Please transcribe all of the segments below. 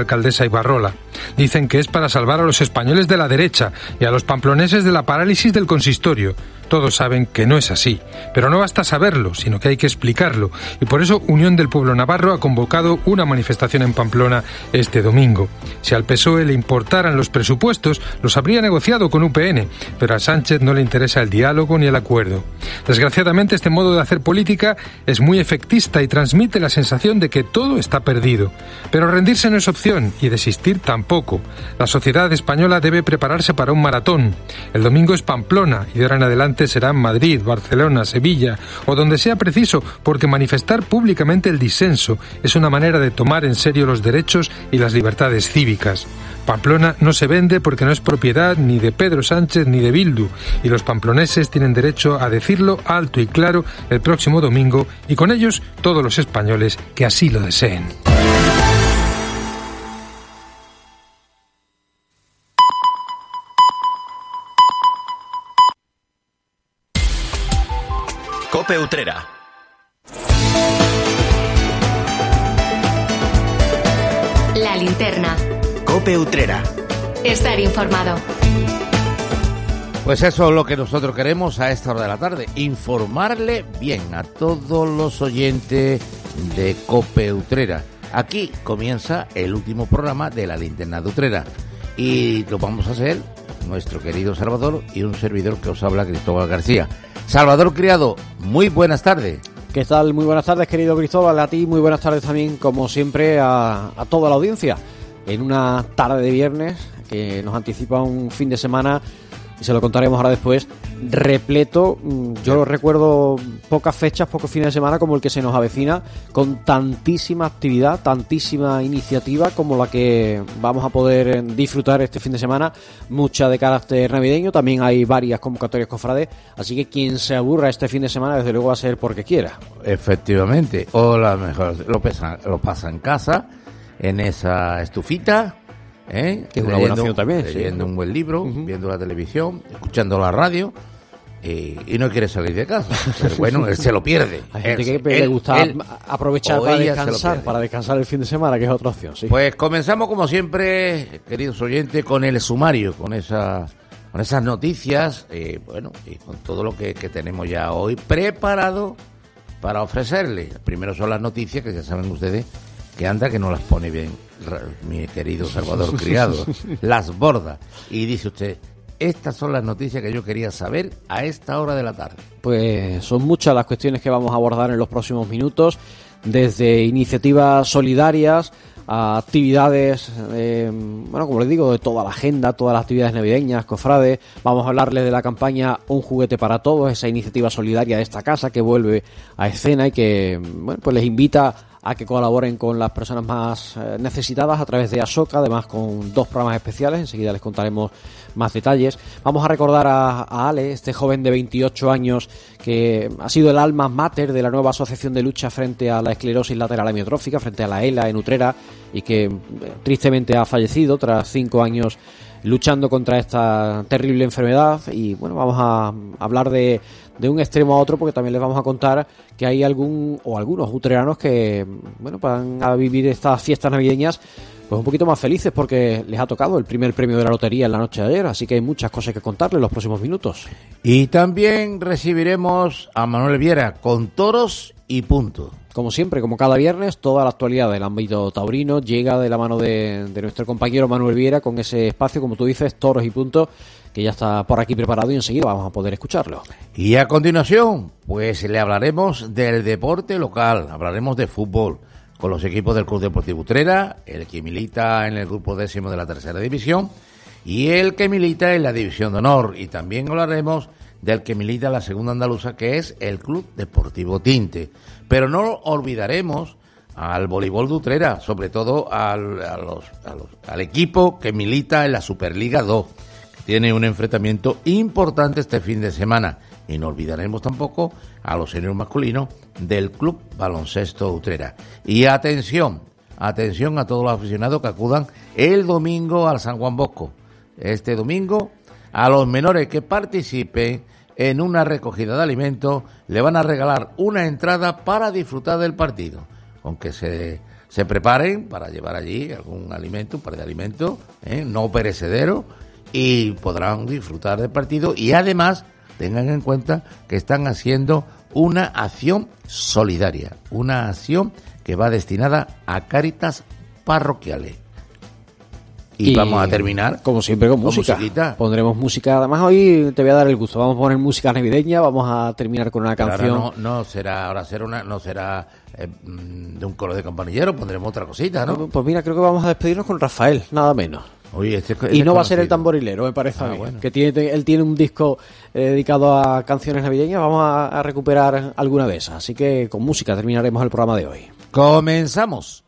alcaldesa Ibarrola. Dicen que es para salvar a los españoles de la derecha y a los pamploneses de la parálisis del consistorio. Todos saben que no es así, pero no basta saberlo, sino que hay que explicarlo, y por eso Unión del Pueblo Navarro ha convocado una manifestación en Pamplona este domingo. Si al PSOE le importaran los presupuestos, los habría negociado con UPN, pero a Sánchez no le interesa el diálogo ni el acuerdo. Desgraciadamente este modo de hacer política es muy efectista y transmite la sensación de que todo está perdido. Pero rendirse no es opción y desistir tampoco. La sociedad española debe prepararse para un maratón. El domingo es Pamplona y de ahora en adelante serán Madrid, Barcelona, Sevilla o donde sea preciso, porque manifestar públicamente el disenso es una manera de tomar en serio los derechos y las libertades cívicas. Pamplona no se vende porque no es propiedad ni de Pedro Sánchez ni de Bildu, y los pamploneses tienen derecho a decirlo alto y claro el próximo domingo, y con ellos todos los españoles que así lo deseen. Cope Utrera. La linterna. Cope Utrera. Estar informado. Pues eso es lo que nosotros queremos a esta hora de la tarde, informarle bien a todos los oyentes de Cope Utrera. Aquí comienza el último programa de la linterna de Utrera y lo vamos a hacer nuestro querido Salvador y un servidor que os habla, Cristóbal García. Salvador Criado, muy buenas tardes. ¿Qué tal? Muy buenas tardes, querido Cristóbal. A ti, muy buenas tardes también, como siempre, a, a toda la audiencia. En una tarde de viernes que nos anticipa un fin de semana y se lo contaremos ahora después, repleto. mm, Yo recuerdo pocas fechas, pocos fines de semana como el que se nos avecina, con tantísima actividad, tantísima iniciativa como la que vamos a poder eh, disfrutar este fin de semana, mucha de carácter navideño, también hay varias convocatorias cofrades, así que quien se aburra este fin de semana, desde luego va a ser porque quiera. Efectivamente, o la mejor, lo, lo pasa en casa, en esa estufita, ¿eh? Que es una buena opción también, sí. leyendo un buen libro, viendo la televisión, escuchando la radio. y no quiere salir de casa. Pero bueno, él se lo pierde. Hay gente Él- que le gusta él aprovechar para descansar, para descansar el fin de semana, que es otra opción, sí. Pues comenzamos como siempre, queridos oyentes, con el sumario, con esa, con esas noticias, eh, bueno, y con todo lo que, que tenemos ya hoy preparado para ofrecerle. Primero son las noticias que ya saben ustedes que anda que no las pone bien mi querido Salvador Criado, las borda. Y dice usted, estas son las noticias que yo quería saber a esta hora de la tarde. Pues son muchas las cuestiones que vamos a abordar en los próximos minutos, desde iniciativas solidarias a actividades, eh, bueno, como les digo, de toda la agenda, todas las actividades navideñas, cofrades. Vamos a hablarles de la campaña Un juguete para todos, esa iniciativa solidaria de esta casa que vuelve a escena y que, bueno, pues les invita a que colaboren con las personas más eh, necesitadas a través de Asoka, además con dos programas especiales, enseguida les contaremos más detalles. Vamos a recordar a, a Ale, este joven de 28 años que ha sido el alma mater de la nueva asociación de lucha frente a la esclerosis lateral amiotrófica, frente a la ELA en Utrera, y que eh, tristemente ha fallecido tras cinco años luchando contra esta terrible enfermedad y bueno, vamos a hablar de, de un extremo a otro porque también les vamos a contar que hay algún o algunos utreranos que bueno, van a vivir estas fiestas navideñas pues un poquito más felices porque les ha tocado el primer premio de la lotería en la noche de ayer, así que hay muchas cosas que contarles en los próximos minutos. Y también recibiremos a Manuel Viera con toros y punto. Como siempre, como cada viernes, toda la actualidad del ámbito taurino llega de la mano de, de nuestro compañero Manuel Viera con ese espacio, como tú dices, toros y puntos, que ya está por aquí preparado y enseguida vamos a poder escucharlo. Y a continuación, pues le hablaremos del deporte local, hablaremos de fútbol con los equipos del Club Deportivo Utrera, el que milita en el grupo décimo de la tercera división y el que milita en la división de honor. Y también hablaremos del que milita la segunda andaluza, que es el Club Deportivo Tinte. Pero no olvidaremos al voleibol de Utrera, sobre todo al, al equipo que milita en la Superliga 2 que tiene un enfrentamiento importante este fin de semana. Y no olvidaremos tampoco a los seniors masculinos del Club Baloncesto Utrera. Y atención, atención a todos los aficionados que acudan el domingo al San Juan Bosco. Este domingo, a los menores que participen en una recogida de alimentos, le van a regalar una entrada para disfrutar del partido. Aunque se se preparen para llevar allí algún alimento, un par de alimentos, ¿eh? no perecederos, y podrán disfrutar del partido y además tengan en cuenta que están haciendo una acción solidaria, una acción que va destinada a cáritas parroquiales. Y, vamos a terminar, como siempre, con, música. Pondremos música. Además, hoy te voy a dar el gusto. Vamos a poner música navideña. Vamos a terminar con una canción. no, no, será, ahora será una, no será eh, mm, de un coro de campanillero. Pondremos otra cosita, ¿no? Pues, pues mira, creo que vamos a despedirnos con Rafael, nada menos. Este y no va a ser el tamborilero, me parece ah, Que tiene, él tiene un disco eh, dedicado a canciones navideñas. Vamos a recuperar alguna de esas. Así que con música terminaremos el programa de hoy. Comenzamos.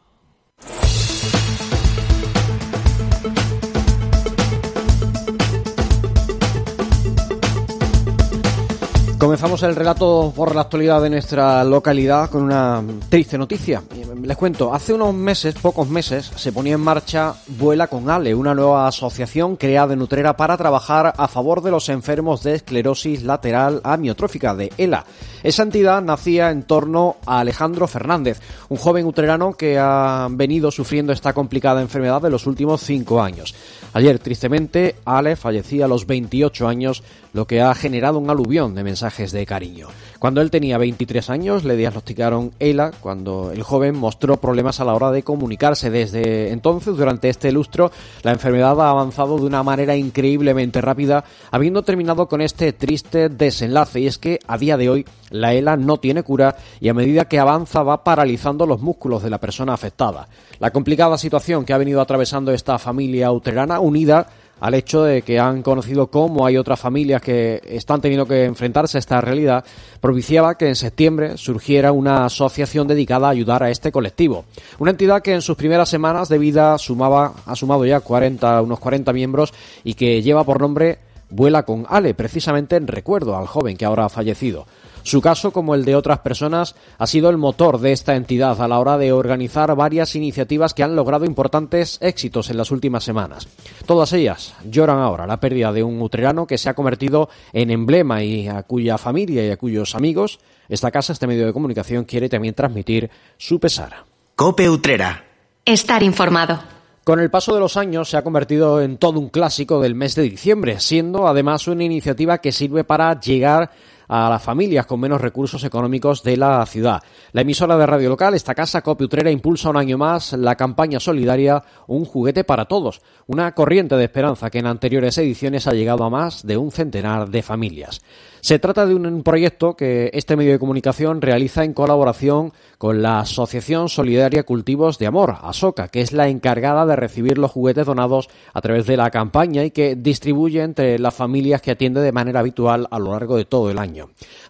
Comenzamos el relato por la actualidad de nuestra localidad con una triste noticia. Les cuento, hace unos meses, pocos meses, se ponía en marcha Vuela con Ale, una nueva asociación creada en Utrera para trabajar a favor de los enfermos de esclerosis lateral amiotrófica de ELA. Esa entidad nacía en torno a Alejandro Fernández, un joven utrerano que ha venido sufriendo esta complicada enfermedad de los últimos cinco años. Ayer, tristemente, Ale fallecía a los 28 años, lo que ha generado un aluvión de mensajes de cariño. Cuando él tenía 23 años, le diagnosticaron ELA, cuando el joven mostró problemas a la hora de comunicarse. Desde entonces, durante este lustro, la enfermedad ha avanzado de una manera increíblemente rápida, habiendo terminado con este triste desenlace. Y es que, a día de hoy, la ELA no tiene cura y a medida que avanza va paralizando los músculos de la persona afectada. La complicada situación que ha venido atravesando esta familia uterana, unida al hecho de que han conocido cómo hay otras familias que están teniendo que enfrentarse a esta realidad, propiciaba que en septiembre surgiera una asociación dedicada a ayudar a este colectivo. Una entidad que en sus primeras semanas de vida sumaba, ha sumado ya 40, unos 40 miembros y que lleva por nombre Vuela con Ale, precisamente en recuerdo al joven que ahora ha fallecido. Su caso, como el de otras personas, ha sido el motor de esta entidad a la hora de organizar varias iniciativas que han logrado importantes éxitos en las últimas semanas. Todas ellas lloran ahora la pérdida de un utrerano que se ha convertido en emblema y a cuya familia y a cuyos amigos esta casa, este medio de comunicación, quiere también transmitir su pesar. Cope Utrera. Estar informado. Con el paso de los años se ha convertido en todo un clásico del mes de diciembre, siendo además una iniciativa que sirve para llegar a las familias con menos recursos económicos de la ciudad. La emisora de radio local, esta casa Copi Utrera, impulsa un año más la campaña solidaria Un juguete para todos, una corriente de esperanza que en anteriores ediciones ha llegado a más de un centenar de familias. Se trata de un proyecto que este medio de comunicación realiza en colaboración con la Asociación Solidaria Cultivos de Amor, ASOCA, que es la encargada de recibir los juguetes donados a través de la campaña y que distribuye entre las familias que atiende de manera habitual a lo largo de todo el año.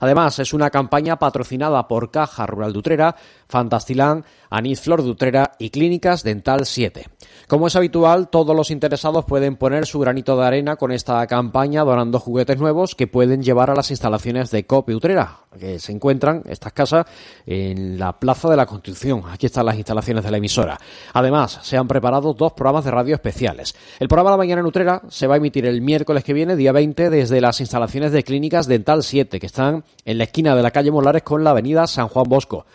Además, es una campaña patrocinada por Caja Rural de Utrera, Fantastilán, Flor de Utrera y Clínicas Dental 7. Como es habitual, todos los interesados pueden poner su granito de arena con esta campaña donando juguetes nuevos que pueden llevar a las instalaciones de COPE Utrera, que se encuentran estas casas en la Plaza de la Constitución. Aquí están las instalaciones de la emisora. Además, se han preparado dos programas de radio especiales. El programa La Mañana en Utrera se va a emitir el miércoles que viene, día 20, desde las instalaciones de Clínicas Dental 7, que están en la esquina de la calle Molares con la avenida San Juan Bosco.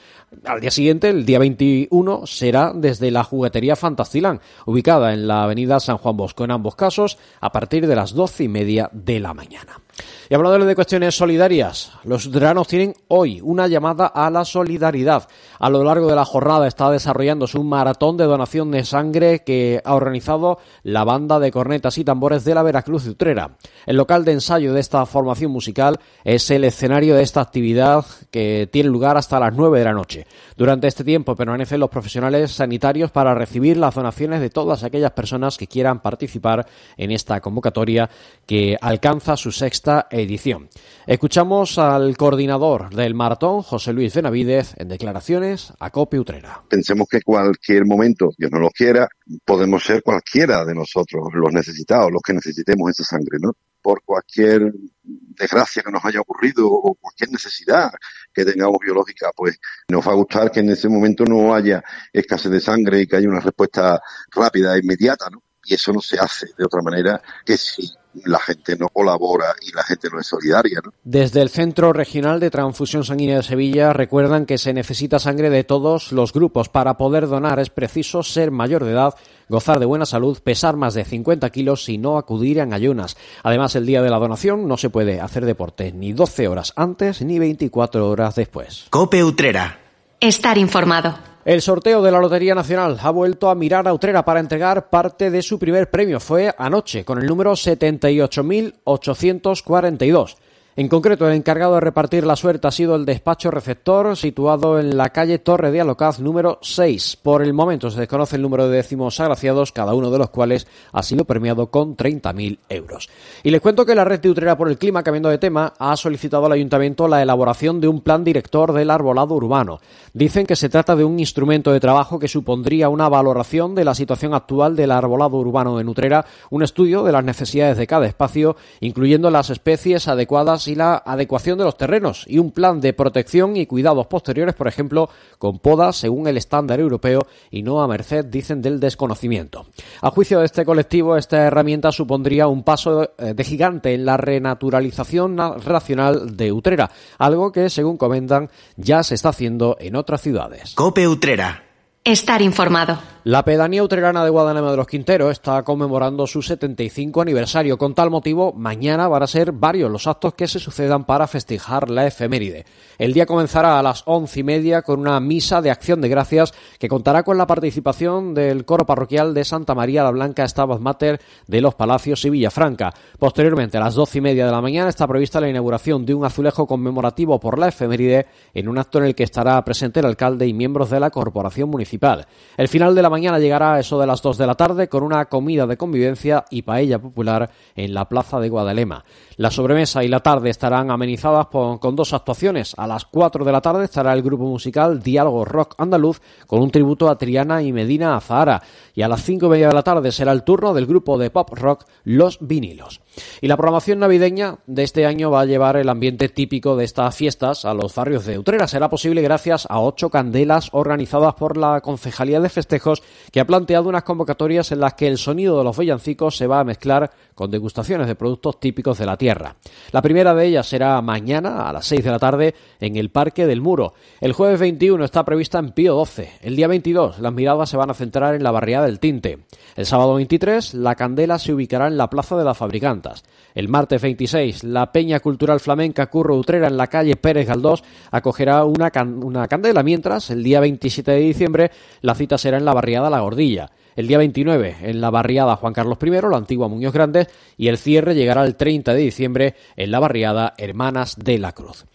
Al día siguiente, el día 21, será desde la juguetería Fantastilán, ubicada en la avenida San Juan Bosco, en ambos casos, a partir de las doce y media de la mañana. Y hablando de cuestiones solidarias, los ciudadanos tienen hoy una llamada a la solidaridad. A lo largo de la jornada está desarrollándose un maratón de donación de sangre que ha organizado la banda de cornetas y tambores de la Veracruz de Utrera. El local de ensayo de esta formación musical es el escenario de esta actividad que tiene lugar hasta las nueve de la noche. Durante este tiempo permanecen los profesionales sanitarios para recibir las donaciones de todas aquellas personas que quieran participar en esta convocatoria que alcanza su sexta edición. Escuchamos al coordinador del maratón, José Luis Benavidez, en declaraciones a Cope Utrera. Pensemos que cualquier momento, Dios no lo quiera, podemos ser cualquiera de nosotros los necesitados, los que necesitemos esa sangre, ¿no? Por cualquier desgracia que nos haya ocurrido o cualquier necesidad que tengamos biológica, pues nos va a gustar que en ese momento no haya escasez de sangre y que haya una respuesta rápida e inmediata, ¿no? Y eso no se hace de otra manera que si la gente no colabora y la gente no es solidaria. ¿no? Desde el Centro Regional de Transfusión Sanguínea de Sevilla recuerdan que se necesita sangre de todos los grupos. Para poder donar es preciso ser mayor de edad, gozar de buena salud, pesar más de 50 kilos y no acudir en ayunas. Además, el día de la donación no se puede hacer deporte ni 12 horas antes ni 24 horas después. Cope Utrera. Estar informado. El sorteo de la Lotería Nacional ha vuelto a mirar a Utrera para entregar parte de su primer premio. Fue anoche con el número 78.842. En concreto, el encargado de repartir la suerte ha sido el despacho receptor situado en la calle Torre de Alocaz número 6. Por el momento se desconoce el número de décimos agraciados, cada uno de los cuales ha sido premiado con 30.000 euros. Y les cuento que la red de Utrera por el Clima, cambiando de tema, ha solicitado al ayuntamiento la elaboración de un plan director del arbolado urbano. Dicen que se trata de un instrumento de trabajo que supondría una valoración de la situación actual del arbolado urbano en Utrera, un estudio de las necesidades de cada espacio, incluyendo las especies adecuadas y la adecuación de los terrenos y un plan de protección y cuidados posteriores, por ejemplo, con podas según el estándar europeo y no a merced, dicen, del desconocimiento. A juicio de este colectivo, esta herramienta supondría un paso eh, de gigante en la renaturalización racional de Utrera, algo que, según comentan, ya se está haciendo en otras ciudades. Cope Utrera. Estar informado. La pedanía utrerana de Guadalajara de los Quinteros está conmemorando su 75 aniversario. Con tal motivo, mañana van a ser varios los actos que se sucedan para festejar la efeméride. El día comenzará a las once y media con una misa de acción de gracias que contará con la participación del coro parroquial de Santa María la Blanca Stabat Mater de los Palacios y Villafranca. Posteriormente, a las doce y media de la mañana, está prevista la inauguración de un azulejo conmemorativo por la efeméride en un acto en el que estará presente el alcalde y miembros de la corporación municipal. El final de la mañana llegará a eso de las 2 de la tarde con una comida de convivencia y paella popular en la plaza de Guadalema. La sobremesa y la tarde estarán amenizadas con dos actuaciones. A las 4 de la tarde estará el grupo musical Diálogo Rock Andaluz con un tributo a Triana y Medina Azahara. Y a las 5 y media de la tarde será el turno del grupo de pop rock Los Vinilos. Y la programación navideña de este año va a llevar el ambiente típico de estas fiestas a los barrios de Utrera. Será posible gracias a ocho candelas organizadas por la Concejalía de Festejos que ha planteado unas convocatorias en las que el sonido de los villancicos se va a mezclar con degustaciones de productos típicos de la tierra. La primera de ellas será mañana a las 6 de la tarde en el Parque del Muro. El jueves 21 está prevista en Pío 12. El día 22 las miradas se van a centrar en la barriada del Tinte. El sábado 23 la candela se ubicará en la Plaza de las Fabricantas. El martes 26 la Peña Cultural Flamenca Curro Utrera en la calle Pérez Galdós acogerá una, una candela, mientras el día 27 de diciembre la cita será en la barriada La Gordilla el día 29 en la barriada Juan Carlos I, la antigua Muñoz Grandes, y el cierre llegará el 30 de diciembre en la barriada Hermanas de la Cruz.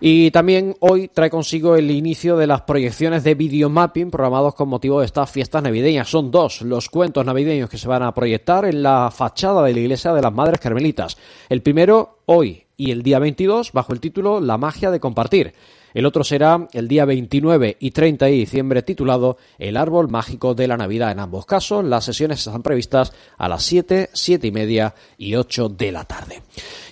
Y también hoy trae consigo el inicio de las proyecciones de videomapping programados con motivo de estas fiestas navideñas. Son dos los cuentos navideños que se van a proyectar en la fachada de la iglesia de las Madres Carmelitas. El primero hoy y el día 22 bajo el título La magia de compartir. El otro será el día 29 y 30 de diciembre titulado El árbol mágico de la Navidad. En ambos casos, las sesiones están previstas a las 7, 7 y media y 8 de la tarde.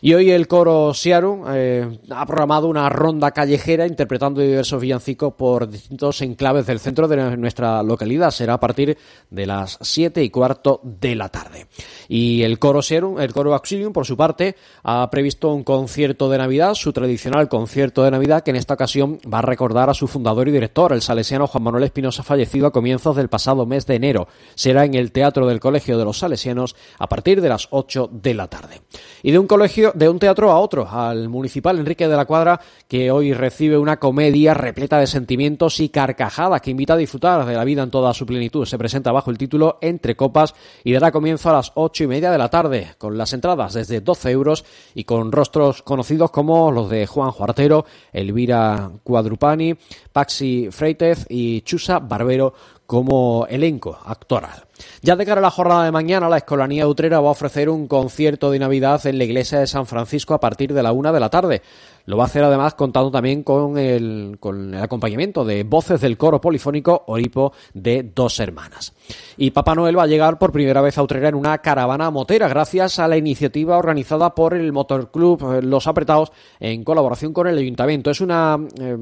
Y hoy el coro Siaru eh, ha programado una ronda callejera interpretando diversos villancicos por distintos enclaves del centro de nuestra localidad. Será a partir de las 7 y cuarto de la tarde. Y el coro Siaru, el coro Auxilium, por su parte, ha previsto un concierto de Navidad, su tradicional concierto de Navidad, que en esta ocasión va a recordar a su fundador y director, el salesiano Juan Manuel Espinosa, fallecido a comienzos del pasado mes de enero. Será en el Teatro del Colegio de los Salesianos a partir de las 8 de la tarde. Y de un colegio de un teatro a otro, al municipal Enrique de la Cuadra, que hoy recibe una comedia repleta de sentimientos y carcajadas que invita a disfrutar de la vida en toda su plenitud. Se presenta bajo el título Entre Copas y dará comienzo a las ocho y media de la tarde, con las entradas desde 12 euros y con rostros conocidos como los de Juan Juartero, Elvira Cuadrupani, Paxi Freitez y Chusa Barbero como elenco actoral. Ya de cara a la jornada de mañana, la Escolanía Utrera va a ofrecer un concierto de Navidad en la iglesia de San Francisco a partir de la una de la tarde. Lo va a hacer además contando también con el, acompañamiento de voces del coro polifónico Oripo de Dos Hermanas. Y Papá Noel va a llegar por primera vez a Utrera en una caravana motera gracias a la iniciativa organizada por el Motorclub eh, Los Apretados en colaboración con el Ayuntamiento. Es una eh,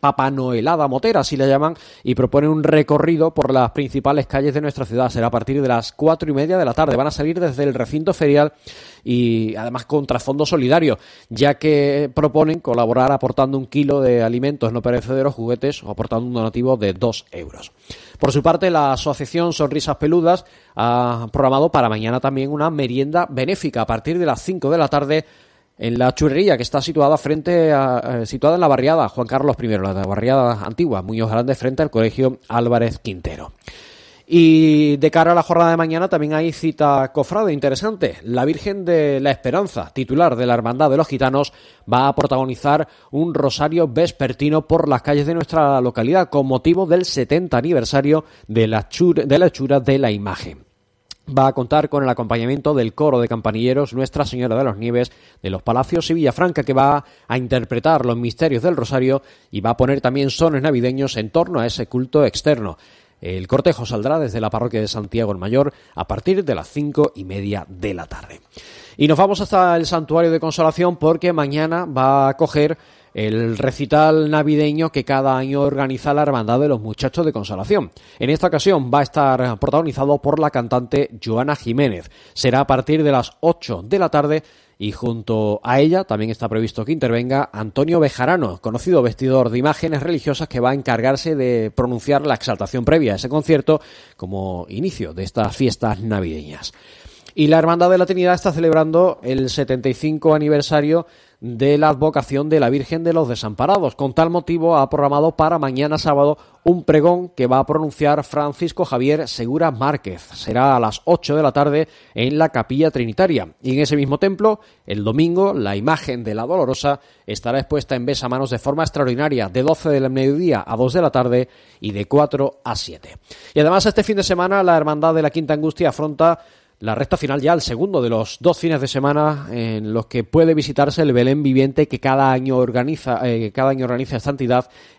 Papá Noelada motera, así la llaman, y propone un recorrido por las principales calles de nuestra ciudad Será a partir de las cuatro y media de la tarde. Van a salir desde el recinto ferial y además con trasfondo solidario, ya que proponen colaborar aportando un kilo de alimentos no perecederos, juguetes o aportando un donativo de dos euros. Por su parte, la asociación Sonrisas Peludas ha programado para mañana también una merienda benéfica a partir de las 5 de la tarde en la churrería que está situada frente a, eh, situada en la barriada Juan Carlos I, la barriada antigua, Muñoz Grande, frente al colegio Álvarez Quintero. Y de cara a la jornada de mañana también hay cita cofrade interesante. La Virgen de la Esperanza, titular de la Hermandad de los Gitanos, va a protagonizar un rosario vespertino por las calles de nuestra localidad con motivo del 70 aniversario de la, de la hechura de la imagen va a contar con el acompañamiento del coro de campanilleros Nuestra Señora de los Nieves de los Palacios y Villafranca que va a interpretar los misterios del Rosario y va a poner también sones navideños en torno a ese culto externo. El cortejo saldrá desde la parroquia de Santiago el Mayor a partir de las cinco y media de la tarde. Y nos vamos hasta el Santuario de Consolación porque mañana va a coger el recital navideño que cada año organiza la Hermandad de los Muchachos de Consolación. En esta ocasión va a estar protagonizado por la cantante Joana Jiménez. Será a partir de las 8 de la tarde y junto a ella también está previsto que intervenga Antonio Bejarano, conocido vestidor de imágenes religiosas que va a encargarse de pronunciar la exaltación previa a ese concierto como inicio de estas fiestas navideñas. Y la Hermandad de la Trinidad está celebrando el 75 aniversario de la advocación de la Virgen de los Desamparados. Con tal motivo ha programado para mañana sábado un pregón que va a pronunciar Francisco Javier Segura Márquez. Será a las 8 de la tarde en la Capilla Trinitaria. Y en ese mismo templo, el domingo, la imagen de la Dolorosa estará expuesta en manos de forma extraordinaria de 12 del mediodía a 2 de la tarde y de 4 a 7. Y además este fin de semana la Hermandad de la Quinta Angustia afronta la recta final ya, el segundo de los dos fines de semana en los que puede visitarse el Belén viviente que cada año organiza, eh, cada año organiza esta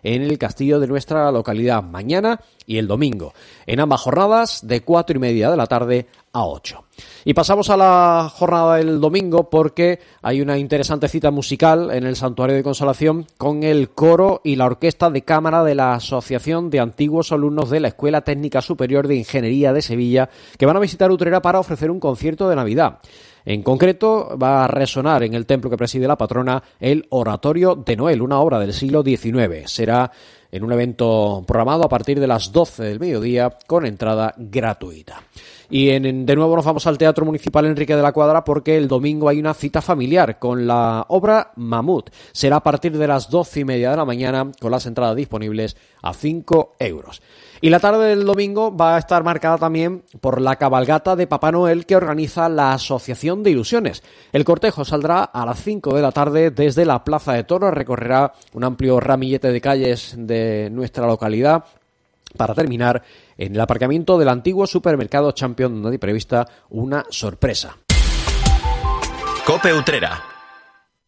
en el castillo de nuestra localidad, mañana y el domingo, en ambas jornadas de cuatro y media de la tarde a 8. Y pasamos a la jornada del domingo porque hay una interesante cita musical en el Santuario de Consolación con el coro y la orquesta de cámara de la Asociación de Antiguos Alumnos de la Escuela Técnica Superior de Ingeniería de Sevilla que van a visitar Utrera para ofrecer un concierto de Navidad. En concreto, va a resonar en el templo que preside la patrona el Oratorio de Noel, una obra del siglo XIX. Será en un evento programado a partir de las 12 del mediodía con entrada gratuita. Y de nuevo nos vamos al Teatro Municipal Enrique de la Cuadra porque el domingo hay una cita familiar con la obra Mamut. Será a partir de las doce y media de la mañana con las entradas disponibles a 5 euros. Y la tarde del domingo va a estar marcada también por la cabalgata de Papá Noel que organiza la Asociación de Ilusiones. El cortejo saldrá a las 5 de la tarde desde la Plaza de Toros, recorrerá un amplio ramillete de calles de nuestra localidad para terminar en el aparcamiento del antiguo supermercado Champion donde hay prevista una sorpresa.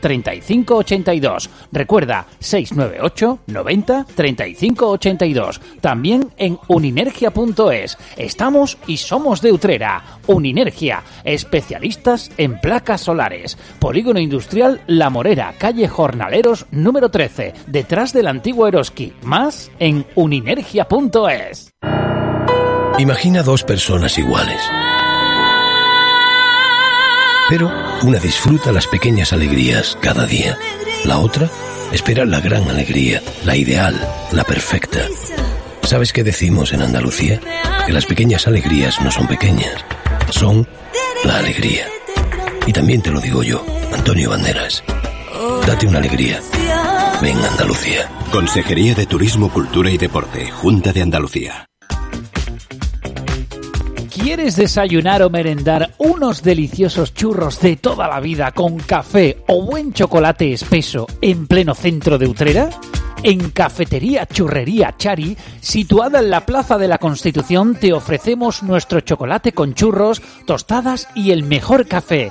35 82. Recuerda 698 90 35 82. También en uninergia.es. Estamos y somos de Utrera. Uninergia, especialistas en placas solares. Polígono Industrial La Morera, calle Jornaleros número 13, detrás del antiguo Eroski. Más en uninergia.es. Imagina dos personas iguales pero una disfruta las pequeñas alegrías cada día. La otra espera la gran alegría, la ideal, la perfecta. ¿Sabes qué decimos en Andalucía? Que las pequeñas alegrías no son pequeñas, son la alegría. Y también te lo digo yo, Antonio Banderas. Date una alegría. Ven Andalucía. Consejería de Turismo, Cultura y Deporte, Junta de Andalucía. ¿Quieres desayunar o merendar unos deliciosos churros de toda la vida con café o buen chocolate espeso en pleno centro de Utrera? En Cafetería Churrería Chari, situada en la Plaza de la Constitución, te ofrecemos nuestro chocolate con churros, tostadas y el mejor café.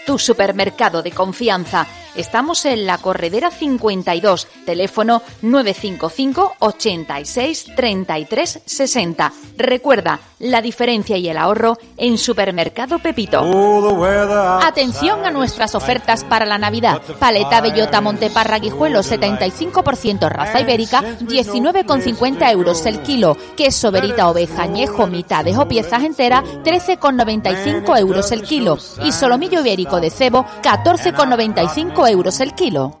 tu supermercado de confianza. Estamos en la Corredera 52, teléfono 955 86 33 60. Recuerda, la diferencia y el ahorro en Supermercado Pepito. Atención a nuestras ofertas para la Navidad. Paleta Bellota Monteparra Guijuelo 75% raza ibérica, 19,50 euros el kilo. Queso Verita Oveja Añejo mitades o piezas enteras, 13,95 euros el kilo. Y solomillo ibérico de cebo, 14,95 euros el kilo.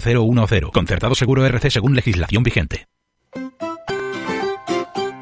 0010. Concertado seguro RC según legislación vigente.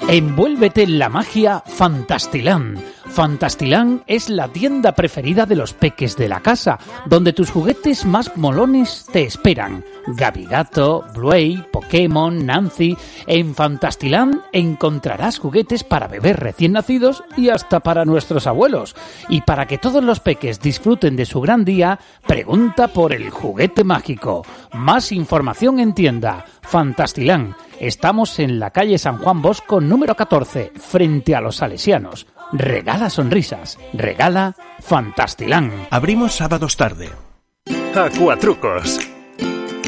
Envuélvete en la magia Fantastilán. Fantastilán es la tienda preferida de los peques de la casa, donde tus juguetes más molones te esperan. Gabigato, Bluey, Pokémon, Nancy. En Fantastilán encontrarás juguetes para bebés recién nacidos y hasta para nuestros abuelos. Y para que todos los peques disfruten de su gran día, pregunta por el juguete mágico. Más información en tienda. Fantastilán. Estamos en la calle San Juan Bosco número 14, frente a los salesianos. Regala sonrisas, regala Fantastilán. Abrimos sábados tarde. Acuatrucos.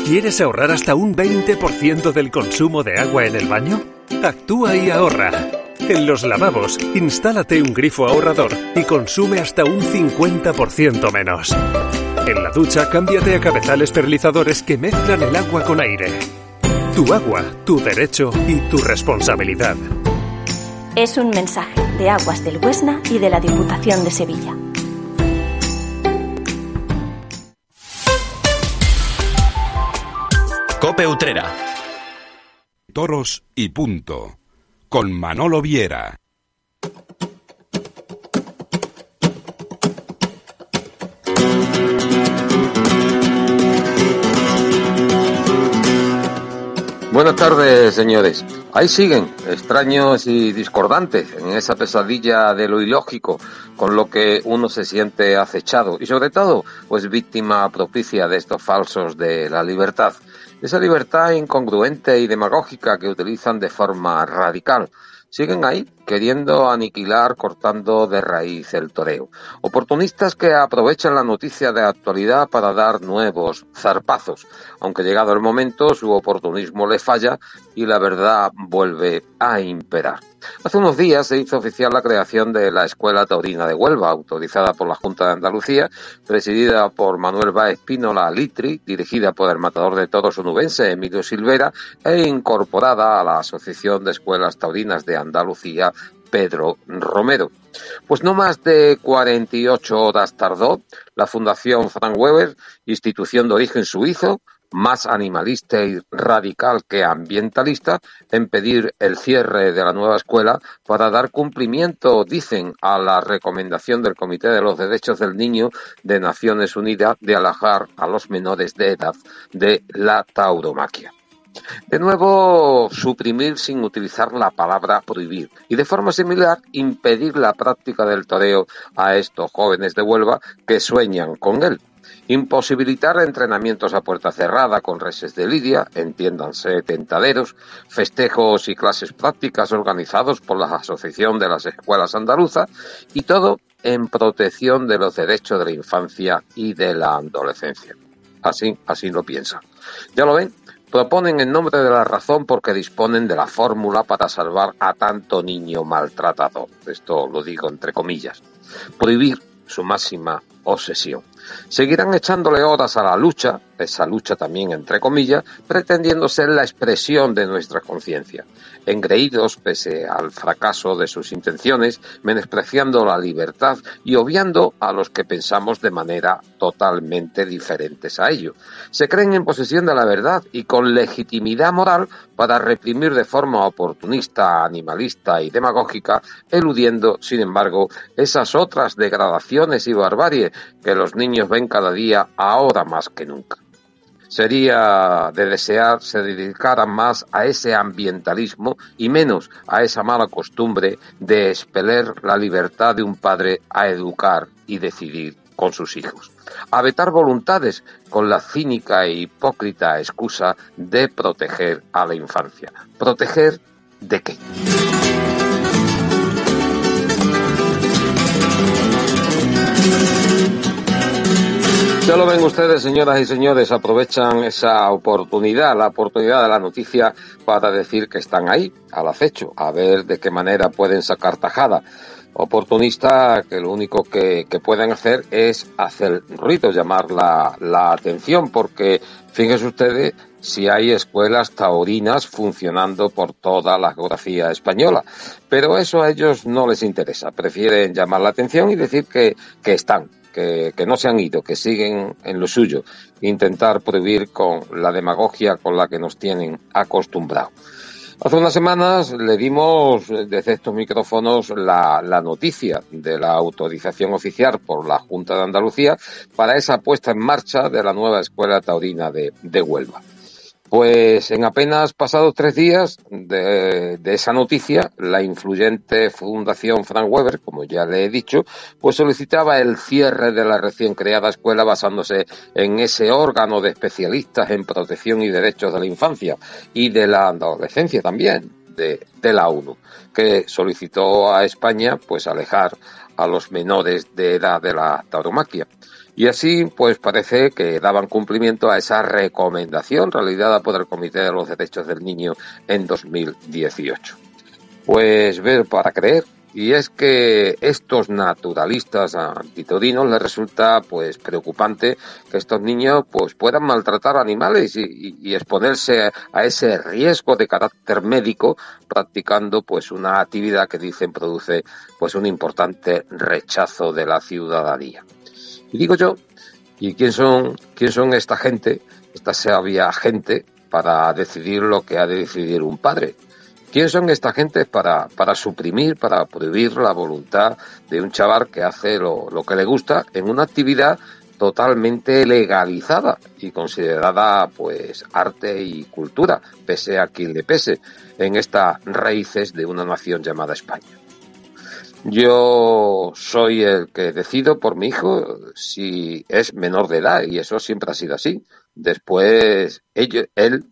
¿Quieres ahorrar hasta un 20% del consumo de agua en el baño? Actúa y ahorra. En los lavabos, instálate un grifo ahorrador y consume hasta un 50% menos. En la ducha, cámbiate a cabezales perlizadores que mezclan el agua con aire. Tu agua, tu derecho y tu responsabilidad. Es un mensaje de Aguas del Huesna y de la Diputación de Sevilla. Cope Utrera. Toros y punto. Con Manolo Viera. Buenas tardes, señores. Ahí siguen, extraños y discordantes, en esa pesadilla de lo ilógico, con lo que uno se siente acechado y sobre todo, pues víctima propicia de estos falsos de la libertad. Esa libertad incongruente y demagógica que utilizan de forma radical. Siguen ahí, queriendo aniquilar, cortando de raíz el toreo. Oportunistas que aprovechan la noticia de actualidad para dar nuevos zarpazos, aunque llegado el momento su oportunismo le falla y la verdad vuelve a imperar. Hace unos días se hizo oficial la creación de la Escuela Taurina de Huelva, autorizada por la Junta de Andalucía, presidida por Manuel Báez Pínola Litri, dirigida por el matador de toros onubense Emilio Silvera e incorporada a la Asociación de Escuelas Taurinas de Andalucía, Pedro Romero. Pues no más de 48 horas tardó la Fundación Frank Weber, institución de origen suizo, más animalista y radical que ambientalista en pedir el cierre de la nueva escuela para dar cumplimiento, dicen, a la recomendación del Comité de los Derechos del Niño de Naciones Unidas de alejar a los menores de edad de la tauromaquia. De nuevo, suprimir sin utilizar la palabra prohibir y de forma similar impedir la práctica del toreo a estos jóvenes de Huelva que sueñan con él. Imposibilitar entrenamientos a puerta cerrada con reses de lidia, entiéndanse tentaderos, festejos y clases prácticas organizados por la Asociación de las Escuelas Andaluzas y todo en protección de los derechos de la infancia y de la adolescencia. Así, así lo piensan. Ya lo ven, proponen en nombre de la razón porque disponen de la fórmula para salvar a tanto niño maltratado. Esto lo digo entre comillas. Prohibir su máxima obsesión. Seguirán echándole horas a la lucha, esa lucha también entre comillas, pretendiendo ser la expresión de nuestra conciencia. Engreídos pese al fracaso de sus intenciones, menospreciando la libertad y obviando a los que pensamos de manera totalmente diferentes a ello. Se creen en posesión de la verdad y con legitimidad moral para reprimir de forma oportunista, animalista y demagógica, eludiendo, sin embargo, esas otras degradaciones y barbarie que los niños ven cada día ahora más que nunca. Sería de desear se dedicaran más a ese ambientalismo y menos a esa mala costumbre de expeler la libertad de un padre a educar y decidir con sus hijos. A vetar voluntades con la cínica e hipócrita excusa de proteger a la infancia. ¿Proteger de qué? Ya lo ven ustedes, señoras y señores, aprovechan esa oportunidad, la oportunidad de la noticia para decir que están ahí, al acecho, a ver de qué manera pueden sacar tajada. Oportunista que lo único que, pueden hacer es hacer ruido, llamar la, atención, porque fíjense ustedes si hay escuelas taurinas funcionando por toda la geografía española. Pero eso a ellos no les interesa. Prefieren llamar la atención y decir que están, que, no se han ido, que siguen en lo suyo, intentar prohibir con la demagogia con la que nos tienen acostumbrados. Hace unas semanas le dimos desde estos micrófonos la, noticia de la autorización oficial por la Junta de Andalucía para esa puesta en marcha de la nueva Escuela Taurina de Huelva. Pues en apenas pasados tres días de, esa noticia, la influyente Fundación Frank Weber, como ya le he dicho, pues solicitaba el cierre de la recién creada escuela basándose en ese órgano de especialistas en protección y derechos de la infancia y de la adolescencia también, de, de la ONU, que solicitó a España pues alejar a los menores de edad de la tauromaquia. Y así, pues parece que daban cumplimiento a esa recomendación realizada por el Comité de los Derechos del Niño en 2018. Pues ver para creer. Y es que estos naturalistas antitodinos les resulta pues preocupante que estos niños pues puedan maltratar animales y, y, exponerse a ese riesgo de carácter médico practicando pues una actividad que dicen produce pues un importante rechazo de la ciudadanía. Y digo yo, ¿y quién son, quién son esta gente, esta sabia gente, para decidir lo que ha de decidir un padre? ¿Quién son esta gente para, para suprimir, para prohibir la voluntad de un chaval que hace lo, lo que le gusta en una actividad totalmente legalizada y considerada pues arte y cultura, pese a quien le pese, en estas raíces de una nación llamada España? Yo soy el que decido por mi hijo si es menor de edad y eso siempre ha sido así. Después él, el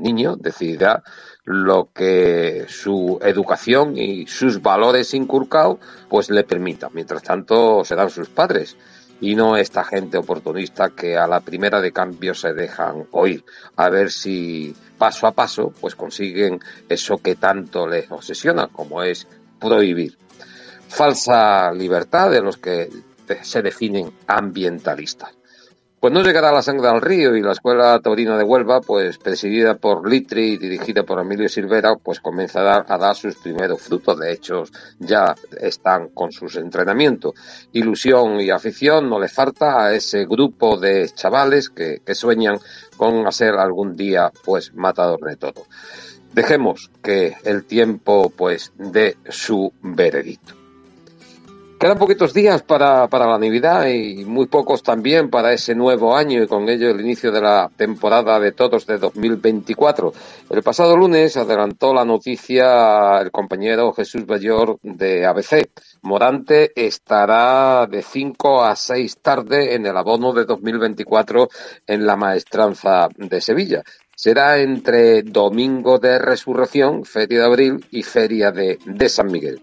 niño, decidirá lo que su educación y sus valores inculcados pues le permitan. Mientras tanto serán sus padres y no esta gente oportunista que a la primera de cambio se dejan oír a ver si paso a paso pues consiguen eso que tanto les obsesiona como es prohibir falsa libertad de los que se definen ambientalistas. Pues no llegará la sangre al río y la Escuela Taurina de Huelva, pues presidida por Litri y dirigida por Emilio Silvera, pues comenzará a dar sus primeros frutos. De hecho, ya están con sus entrenamientos. Ilusión y afición no le falta a ese grupo de chavales que, que sueñan con hacer algún día, pues, matador de todo. Dejemos que el tiempo, pues, dé su veredicto. Quedan poquitos días para, para la Navidad y muy pocos también para ese nuevo año y con ello el inicio de la temporada de todos de 2024. El pasado lunes adelantó la noticia el compañero Jesús Bayor de ABC. Morante estará de 5 a 6 tarde en el abono de 2024 en la maestranza de Sevilla será entre Domingo de Resurrección, Feria de Abril y Feria de San Miguel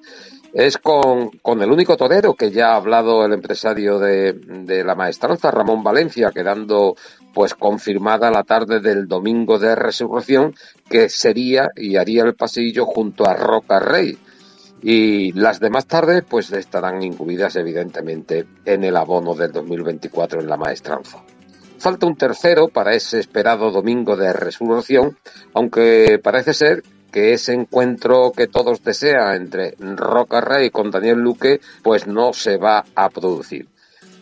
es con, con, el único torero que ya ha hablado el empresario de, de, la maestranza, Ramón Valencia, quedando pues confirmada la tarde del domingo de resurrección, que sería y haría el pasillo junto a Roca Rey. Y las demás tardes pues estarán incluidas evidentemente en el abono del 2024 en la maestranza. Falta un tercero para ese esperado domingo de resurrección, aunque parece ser que ese encuentro que todos desean entre Roca Rey con Daniel Luque, pues no se va a producir.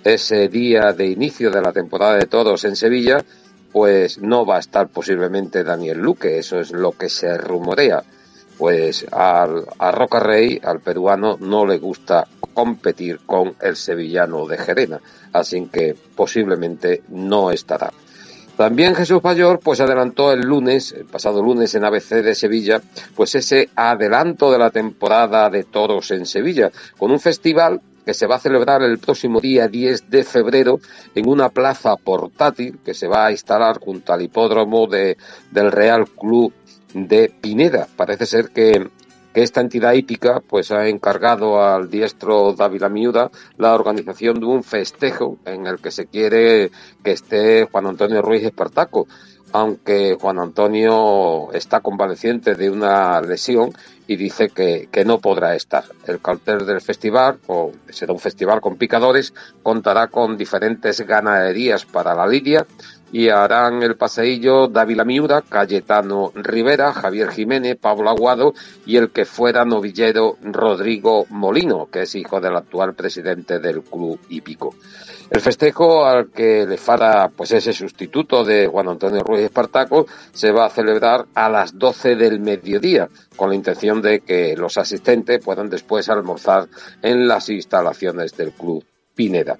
Ese día de inicio de la temporada de todos en Sevilla, pues no va a estar posiblemente Daniel Luque, eso es lo que se rumorea. Pues al, a al peruano, no le gusta competir con el sevillano de Gerena, así que posiblemente no estará. También Jesús Mayor pues adelantó el lunes, el pasado lunes en ABC de Sevilla, pues ese adelanto de la temporada de toros en Sevilla, con un festival que se va a celebrar el próximo día 10 de febrero en una plaza portátil que se va a instalar junto al hipódromo de, del Real Club de Pineda. Parece ser que que esta entidad hípica pues ha encargado al diestro Dávila Miuda la organización de un festejo en el que se quiere que esté Juan Antonio Ruiz Espartaco, aunque Juan Antonio está convaleciente de una lesión y dice que, que no podrá estar. El cartel del festival, o será un festival con picadores, contará con diferentes ganaderías para la lidia, y harán el paseillo Dávila Miura, Cayetano Rivera, Javier Jiménez, Pablo Aguado y el que fuera novillero Rodrigo Molino, que es hijo del actual presidente del club hípico. El festejo al que le fará pues ese sustituto de Juan Antonio Ruiz Espartaco se va a celebrar a las 12 del mediodía, con la intención de que los asistentes puedan después almorzar en las instalaciones del club Pineda.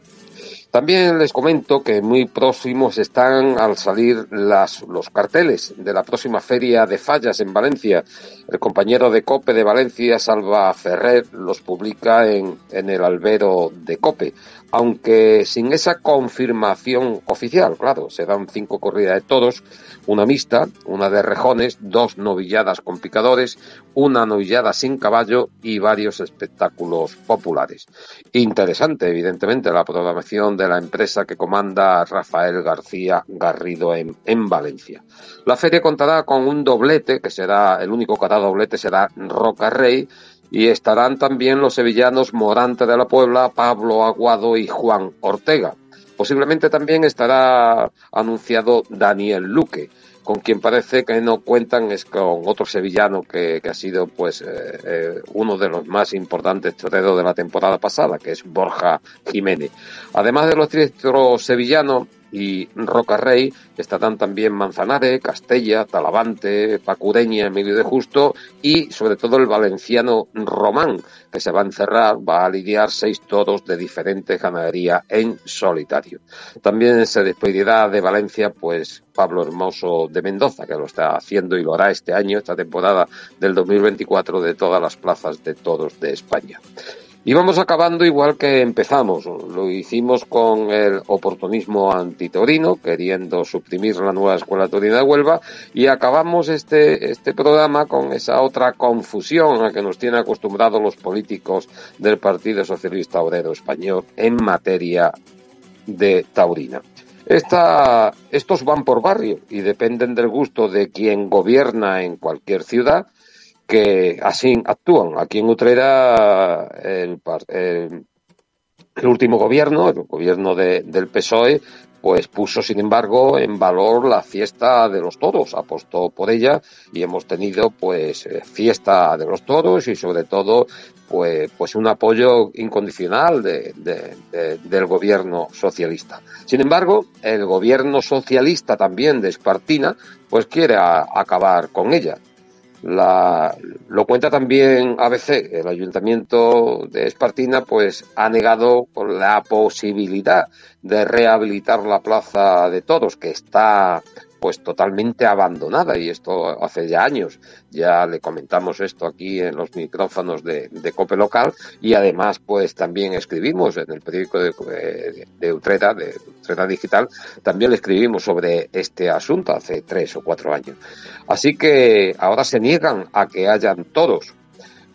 También les comento que muy próximos están al salir las, los carteles de la próxima feria de fallas en Valencia. El compañero de COPE de Valencia, Salva Ferrer, los publica en, en el albero de COPE aunque sin esa confirmación oficial, claro, se dan cinco corridas de todos, una mixta, una de rejones, dos novilladas con picadores, una novillada sin caballo y varios espectáculos populares. Interesante, evidentemente, la programación de la empresa que comanda Rafael García Garrido en, en Valencia. La feria contará con un doblete, que será, el único que hará doblete será Roca Rey, y estarán también los sevillanos Morante de la Puebla, Pablo Aguado y Juan Ortega. Posiblemente también estará anunciado Daniel Luque, con quien parece que no cuentan es con otro sevillano que, que ha sido pues eh, eh, uno de los más importantes toreros de la temporada pasada, que es Borja Jiménez. Además de los diestros sevillanos, y Roca Rey estarán también Manzanares, Castella, Talavante, Pacureña, Emilio de Justo y sobre todo el valenciano Román, que se va a encerrar, va a lidiar seis toros de diferente ganadería en solitario. También se despedirá de Valencia, pues Pablo Hermoso de Mendoza, que lo está haciendo y lo hará este año, esta temporada del 2024 de todas las plazas de toros de España. Y vamos acabando igual que empezamos. Lo hicimos con el oportunismo antitorino, queriendo suprimir la nueva escuela torina de Huelva, y acabamos este, este programa con esa otra confusión a que nos tienen acostumbrados los políticos del Partido Socialista Obrero Español en materia de taurina. Esta, estos van por barrio y dependen del gusto de quien gobierna en cualquier ciudad que así actúan. Aquí en Utrera el, último gobierno, el gobierno de, del PSOE, pues puso, sin embargo, en valor la fiesta de los toros, apostó por ella y hemos tenido, pues, eh, fiesta de los toros y, sobre todo, pues, pues un apoyo incondicional de, del gobierno socialista. Sin embargo, el gobierno socialista también de Espartina, pues quiere acabar con ella. La, lo cuenta también ABC. El ayuntamiento de Espartina pues ha negado la posibilidad de rehabilitar la plaza de toros, que está pues totalmente abandonada y esto hace ya años. Ya le comentamos esto aquí en los micrófonos de, Cope Local y además pues también escribimos en el periódico de, de, de Utrera, de Digital, también le escribimos sobre este asunto hace tres o cuatro años. Así que ahora se niegan a que hayan toros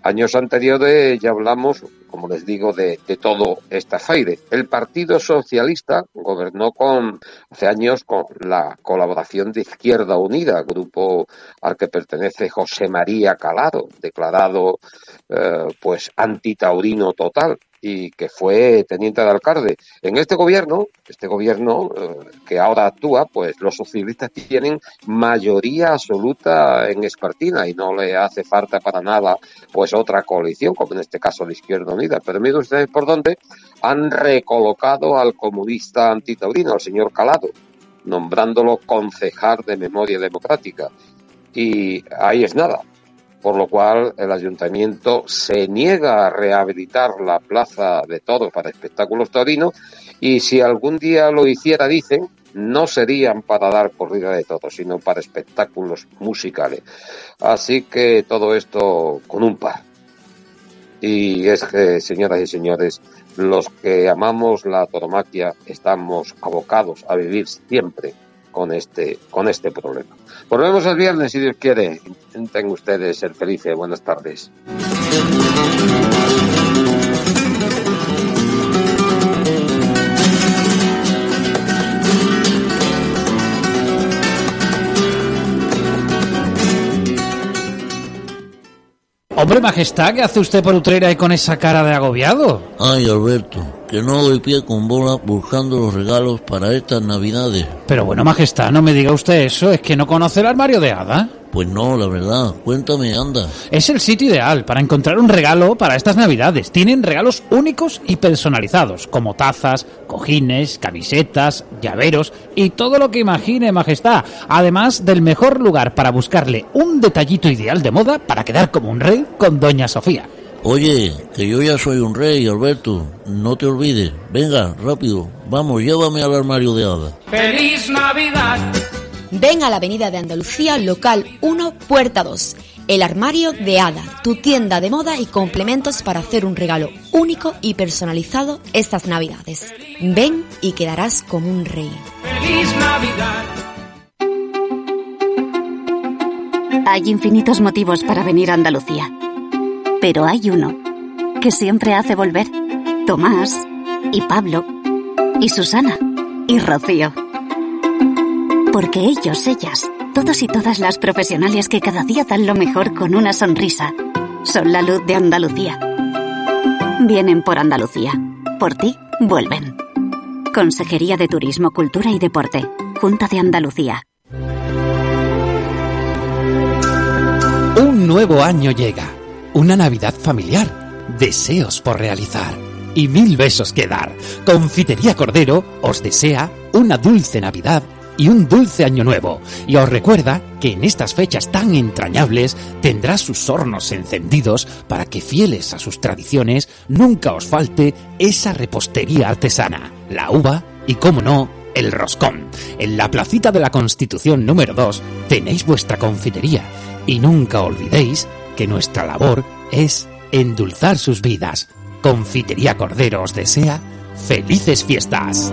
Años anteriores ya hablamos, como les digo, de, todo esta faire. El Partido Socialista gobernó con, hace años con la colaboración de Izquierda Unida, grupo al que pertenece José María Calado, declarado eh, pues antitaurino total y que fue teniente de alcalde. En este gobierno, este gobierno eh, que ahora actúa, pues los socialistas tienen mayoría absoluta en Espartina y no le hace falta para nada pues otra coalición, como en este caso la Izquierda Unida. Pero miren ustedes por dónde han recolocado al comunista antitaurino, al señor Calado, nombrándolo concejal de memoria democrática. Y ahí es nada por lo cual el ayuntamiento se niega a rehabilitar la plaza de toros para espectáculos taurinos y si algún día lo hiciera, dicen, no serían para dar corrida de toros, sino para espectáculos musicales. Así que todo esto con un par. Y es que, señoras y señores, los que amamos la toromaquia estamos abocados a vivir siempre con este, con este problema. Volvemos el viernes, si Dios quiere. Intenten ustedes ser felices. Buenas tardes. Hombre, majestad, ¿qué hace usted por Utrera y con esa cara de agobiado? Ay, Alberto, que no doy pie con bola buscando los regalos para estas navidades. Pero bueno, majestad, no me diga usted eso, es que no conoce el armario de hada. Pues no, la verdad. Cuéntame, anda. Es el sitio ideal para encontrar un regalo para estas navidades. Tienen regalos únicos y personalizados, como tazas, cojines, camisetas, llaveros y todo lo que imagine, Majestad. Además del mejor lugar para buscarle un detallito ideal de moda para quedar como un rey con Doña Sofía. Oye, que yo ya soy un rey, Alberto. No te olvides. Venga, rápido. Vamos, llévame al armario de hada. ¡Feliz Navidad! Ven a la Avenida de Andalucía, local 1, puerta 2. El armario de Hada, tu tienda de moda y complementos para hacer un regalo único y personalizado estas Navidades. Ven y quedarás como un rey. ¡Feliz Navidad! Hay infinitos motivos para venir a Andalucía pero hay uno que siempre hace volver. Tomás y Pablo y Susana y Rocío. Porque ellos, ellas, todos y todas las profesionales que cada día dan lo mejor con una sonrisa, son la luz de Andalucía. Vienen por Andalucía. Por ti, vuelven. Consejería de Turismo, Cultura y Deporte. Junta de Andalucía. Un nuevo año llega una Navidad familiar, deseos por realizar y mil besos que dar. Confitería Cordero os desea una dulce Navidad y un dulce año nuevo. Y os recuerda que en estas fechas tan entrañables tendrá sus hornos encendidos para que fieles a sus tradiciones nunca os falte esa repostería artesana, la uva y, como no, el roscón. En la placita de la Constitución número 2 tenéis vuestra confitería y nunca olvidéis que nuestra labor es endulzar sus vidas. Confitería Cordero os desea felices fiestas.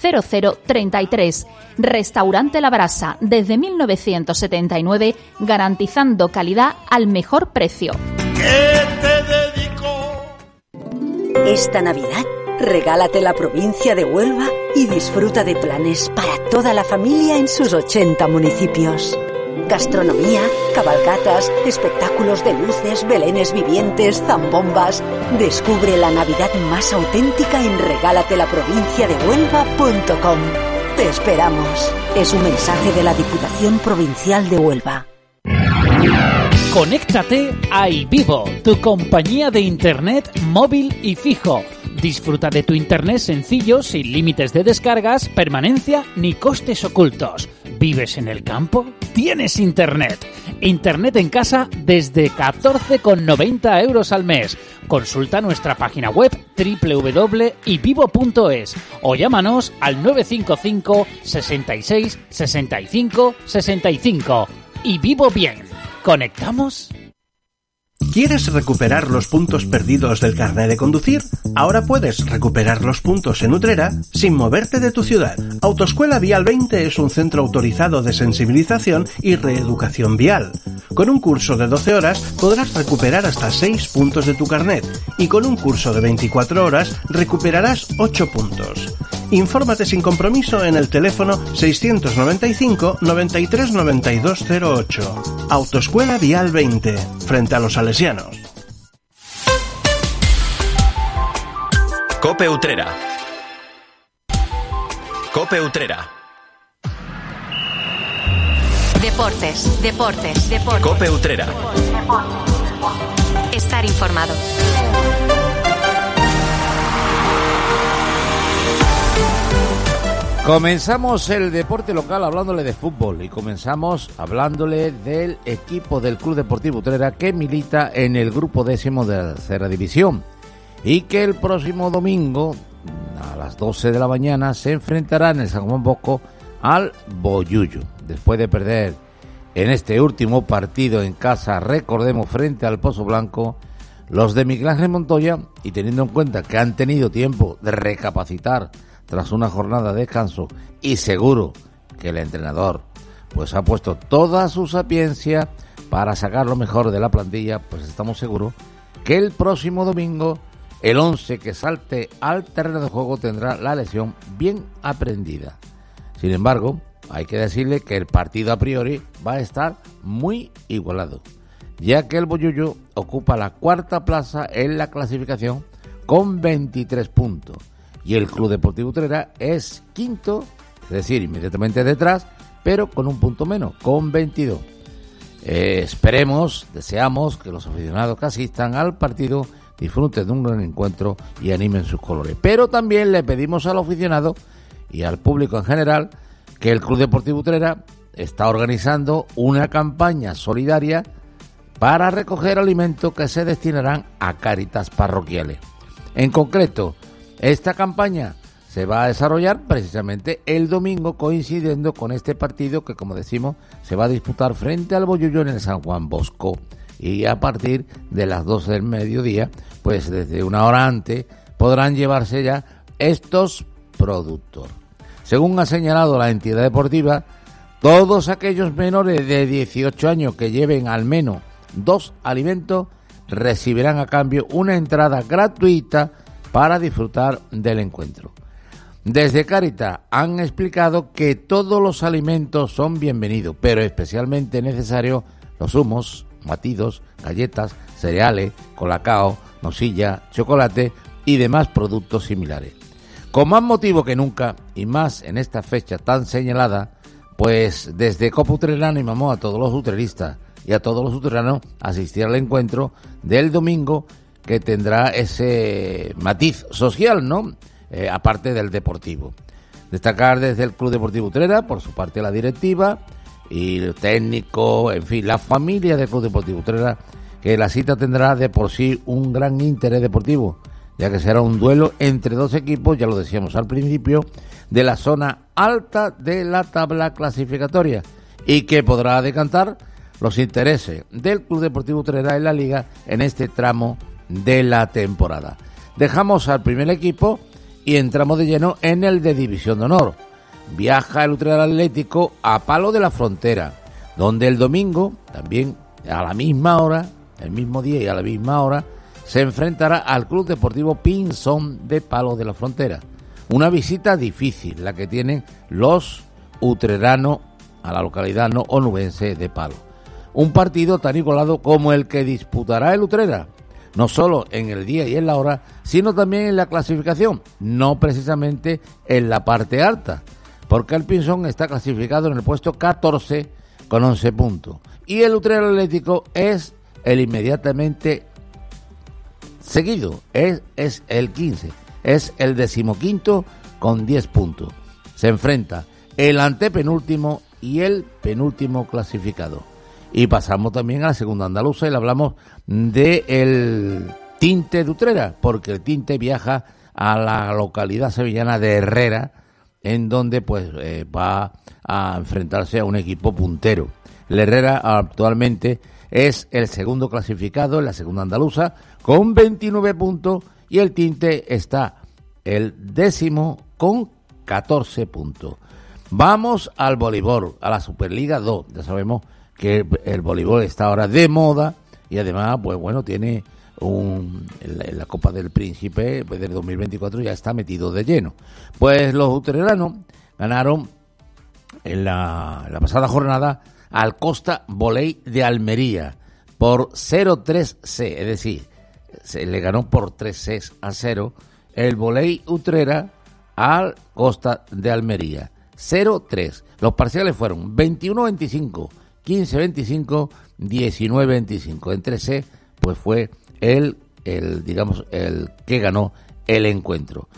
0033. Restaurante La Brasa, desde 1979, garantizando calidad al mejor precio. Esta Navidad, regálate la provincia de Huelva y disfruta de planes para toda la familia en sus 80 municipios. Gastronomía, cabalgatas, espectáculos de luces, belenes vivientes, zambombas. Descubre la Navidad más auténtica en regálatelaprovinciadehuelva.com. Te esperamos. Es un mensaje de la Diputación Provincial de Huelva. Conéctate a iVivo, tu compañía de internet móvil y fijo. Disfruta de tu internet sencillo, sin límites de descargas, permanencia ni costes ocultos. ¿Vives en el campo? Tienes internet. Internet en casa desde 14,90 euros al mes. Consulta nuestra página web www.ivivo.es o llámanos al 955 66 65 65. Y vivo bien. ¿Conectamos? ¿Quieres recuperar los puntos perdidos del carnet de conducir? Ahora puedes recuperar los puntos en Utrera sin moverte de tu ciudad. Autoescuela Vial 20 es un centro autorizado de sensibilización y reeducación vial. Con un curso de 12 horas podrás recuperar hasta 6 puntos de tu carnet y con un curso de 24 horas recuperarás 8 puntos. Infórmate sin compromiso en el teléfono 695 93 92 08. Autoescuela Vial 20, frente a los salesianos. Cope Utrera. Cope Utrera. Deportes, deportes, deportes. Cope Utrera. Estar informado. Comenzamos el deporte local hablándole de fútbol y comenzamos hablándole del equipo del Club Deportivo Utrera que milita en el grupo décimo de la tercera división y que el próximo domingo a las 12 de la mañana se enfrentará en el San Juan Bosco al Boyuyo después de perder en este último partido en casa, recordemos, frente al Pozo Blanco, los de Miguel Ángel Montoya y teniendo en cuenta que han tenido tiempo de recapacitar tras una jornada de descanso y seguro que el entrenador pues ha puesto toda su sapiencia para sacar lo mejor de la plantilla, pues estamos seguros que el próximo domingo el 11 que salte al terreno de juego tendrá la lesión bien aprendida. Sin embargo, hay que decirle que el partido a priori va a estar muy igualado, ya que el Boyuyo ocupa la cuarta plaza en la clasificación con 23 puntos y el Club Deportivo Utrera es quinto, es decir, inmediatamente detrás, pero con un punto menos, con 22. Eh, esperemos, deseamos que los aficionados que asistan al partido disfruten de un gran encuentro y animen sus colores. Pero también le pedimos al aficionado y al público en general que el Club Deportivo Utrera está organizando una campaña solidaria para recoger alimentos que se destinarán a cáritas parroquiales. En concreto, esta campaña se va a desarrollar precisamente el domingo coincidiendo con este partido que como decimos se va a disputar frente al Boyullo en San Juan Bosco y a partir de las 12 del mediodía pues desde una hora antes podrán llevarse ya estos productos. Según ha señalado la entidad deportiva, todos aquellos menores de 18 años que lleven al menos dos alimentos recibirán a cambio una entrada gratuita para disfrutar del encuentro. Desde Caritas han explicado que todos los alimentos son bienvenidos, pero especialmente necesarios los humos, batidos, galletas, cereales, colacao, nocilla, chocolate y demás productos similares. Con más motivo que nunca, y más en esta fecha tan señalada, pues desde Copa animamos a todos los utreristas y a todos los utreranos a asistir al encuentro del domingo que tendrá ese matiz social, ¿no? Eh, aparte del deportivo. Destacar desde el Club Deportivo Utrera, por su parte la directiva y el técnico, en fin, la familia del Club Deportivo Utrera, que la cita tendrá de por sí un gran interés deportivo, ya que será un duelo entre dos equipos, ya lo decíamos al principio, de la zona alta de la tabla clasificatoria y que podrá decantar los intereses del Club Deportivo Utrera en la liga en este tramo de la temporada. Dejamos al primer equipo y entramos de lleno en el de División de Honor. Viaja el Utrera Atlético a Palo de la Frontera, donde el domingo, también a la misma hora, el mismo día y a la misma hora, se enfrentará al Club Deportivo Pinzón de Palo de la Frontera. Una visita difícil la que tienen los utreranos a la localidad no onubense de Palo. Un partido tan igualado como el que disputará el Utrera, no solo en el día y en la hora, sino también en la clasificación, no precisamente en la parte alta, porque el Pinzón está clasificado en el puesto 14 con 11 puntos y el Utrera Atlético es el inmediatamente seguido, es, es el 15, es el decimoquinto con 10 puntos. Se enfrenta el antepenúltimo y el penúltimo clasificado. Y pasamos también a la segunda andaluza y le hablamos de el Tinte de Utrera, porque el Tinte viaja a la localidad sevillana de Herrera, en donde pues eh, va a enfrentarse a un equipo puntero. El Herrera actualmente es el segundo clasificado en la segunda andaluza con 29 puntos y el Tinte está el décimo con 14 puntos. Vamos al voleibol, a la Superliga 2. Ya sabemos que el voleibol está ahora de moda y además, pues bueno, tiene un, la, Copa del Príncipe pues, del 2024 ya está metido de lleno. Pues los utreranos ganaron en la, la pasada jornada al Costa Voley de Almería por 0-3C, es decir, se le ganó por 3 C a 0 el Voley Utrera al Costa de Almería. 0-3. Los parciales fueron 21-25, 15-25, 19-25. Entre C, pues fue el, el, digamos, el que ganó el encuentro.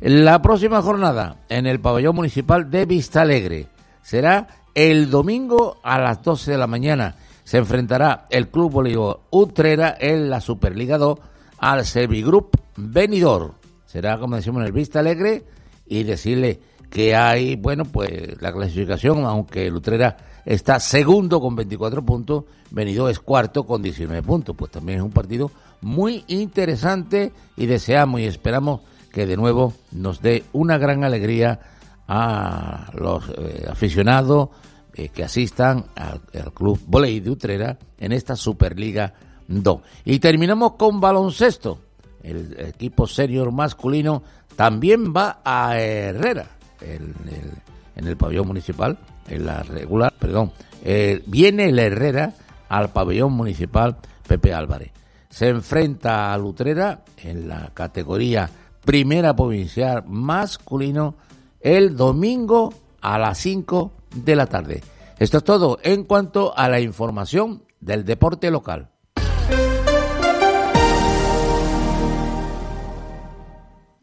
La próxima jornada en el pabellón municipal de Vista Alegre será el domingo a las 12 de la mañana. Se enfrentará el Club Bolívar Utrera en la Superliga 2 al Servigroup Benidor. Será, como decimos, en el Vista Alegre y decirle que hay, bueno, pues la clasificación, aunque Lutrera está segundo con 24 puntos, Benidorm es cuarto con 19 puntos. Pues también es un partido muy interesante y deseamos y esperamos que de nuevo nos dé una gran alegría a los eh, aficionados eh, que asistan al, Club Voley de Utrera en esta Superliga 2. Y terminamos con baloncesto. El equipo senior masculino también va a Herrera en el pabellón municipal, en la regular, perdón, eh, viene el Herrera al pabellón municipal Pepe Álvarez. Se enfrenta a Lutrera en la categoría primera provincial masculino el domingo a las 5 de la tarde. Esto es todo en cuanto a la información del deporte local.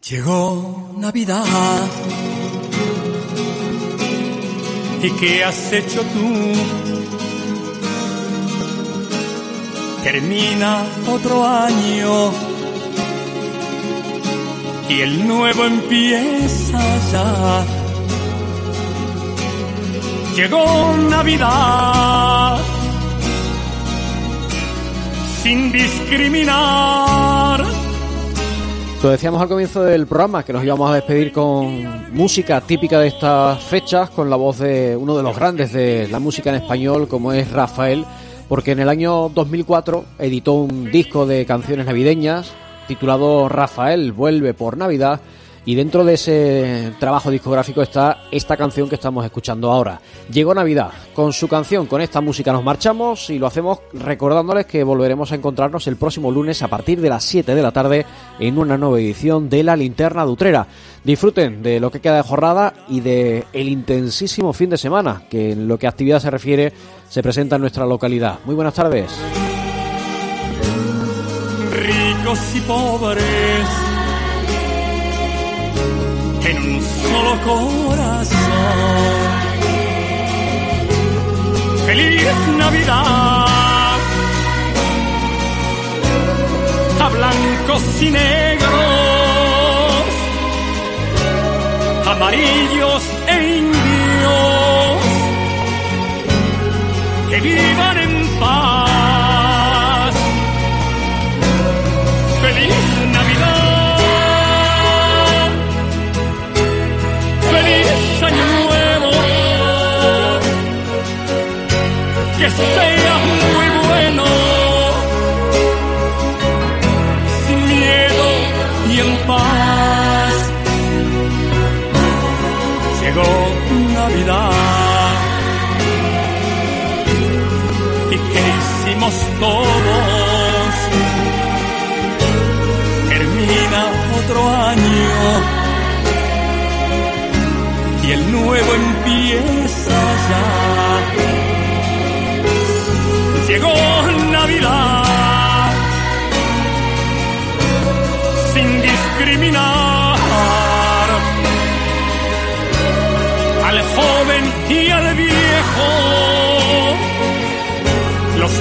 Llegó Navidad ¿Y qué has hecho tú? Termina otro año y el nuevo empieza ya. Llegó Navidad sin discriminar decíamos al comienzo del programa que nos íbamos a despedir con música típica de estas fechas, con la voz de uno de los grandes de la música en español, como es Rafael, porque en el año 2004 editó un disco de canciones navideñas titulado Rafael vuelve por Navidad y dentro de ese trabajo discográfico está esta canción que estamos escuchando ahora. Llegó Navidad. Con su canción, con esta música nos marchamos y lo hacemos recordándoles que volveremos a encontrarnos el próximo lunes a partir de las 7 de la tarde en una nueva edición de La Linterna Dutrera. Disfruten de lo que queda de jornada y de el intensísimo fin de semana que en lo que a actividad se refiere se presenta en nuestra localidad. Muy buenas tardes. Ricos y pobres en un solo corazón. Feliz Navidad a blancos y negros, amarillos e indios, que vivan en paz. Feliz ¿Y qué hicimos todos? Termina otro año. Y el nuevo empieza ya.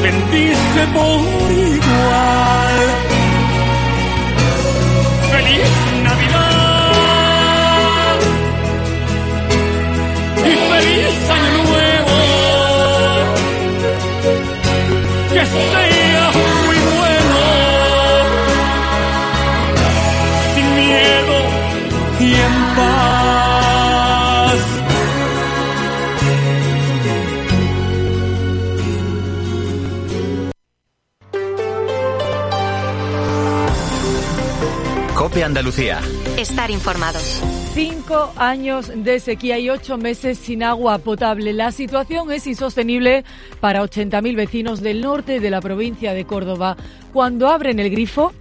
Bendice por igual. Feliz Cope Andalucía. Estar informado. Cinco años de sequía y ocho meses sin agua potable. La situación es insostenible para 80.000 vecinos del norte de la provincia de Córdoba. Cuando abren el grifo,